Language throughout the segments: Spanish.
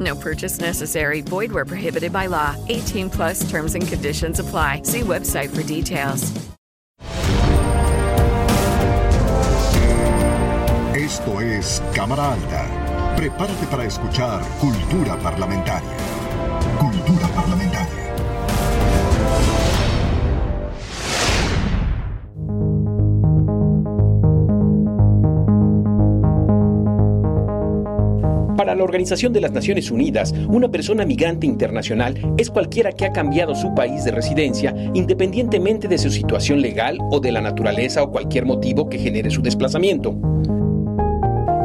No purchase necessary. Void where prohibited by law. 18 plus terms and conditions apply. See website for details. Esto es Cámara Alta. Prepárate para escuchar Cultura Parlamentaria. Para la Organización de las Naciones Unidas, una persona migrante internacional es cualquiera que ha cambiado su país de residencia independientemente de su situación legal o de la naturaleza o cualquier motivo que genere su desplazamiento.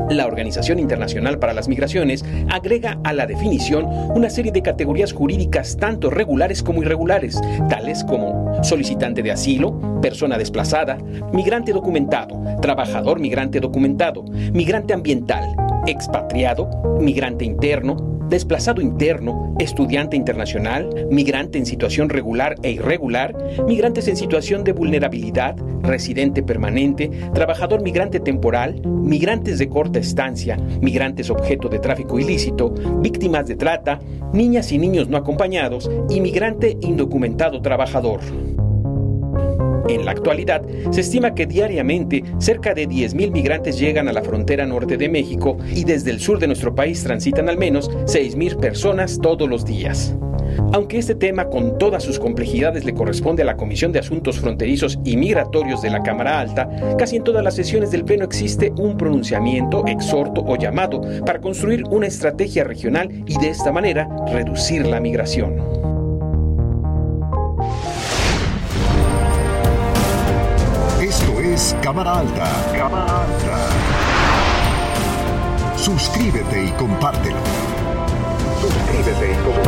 La Organización Internacional para las Migraciones agrega a la definición una serie de categorías jurídicas tanto regulares como irregulares, tales como solicitante de asilo, persona desplazada, migrante documentado, trabajador migrante documentado, migrante ambiental, expatriado, migrante interno, desplazado interno, estudiante internacional, migrante en situación regular e irregular, migrantes en situación de vulnerabilidad, residente permanente, trabajador migrante temporal, migrantes de corta estancia, migrantes objeto de tráfico ilícito, víctimas de trata, niñas y niños no acompañados y migrante indocumentado trabajador. En la actualidad, se estima que diariamente cerca de 10.000 migrantes llegan a la frontera norte de México y desde el sur de nuestro país transitan al menos 6.000 personas todos los días. Aunque este tema con todas sus complejidades le corresponde a la Comisión de Asuntos Fronterizos y Migratorios de la Cámara Alta, casi en todas las sesiones del Pleno existe un pronunciamiento, exhorto o llamado para construir una estrategia regional y de esta manera reducir la migración. Esto es Cámara Alta. Cámara Alta. Suscríbete y compártelo. Suscríbete y compártelo.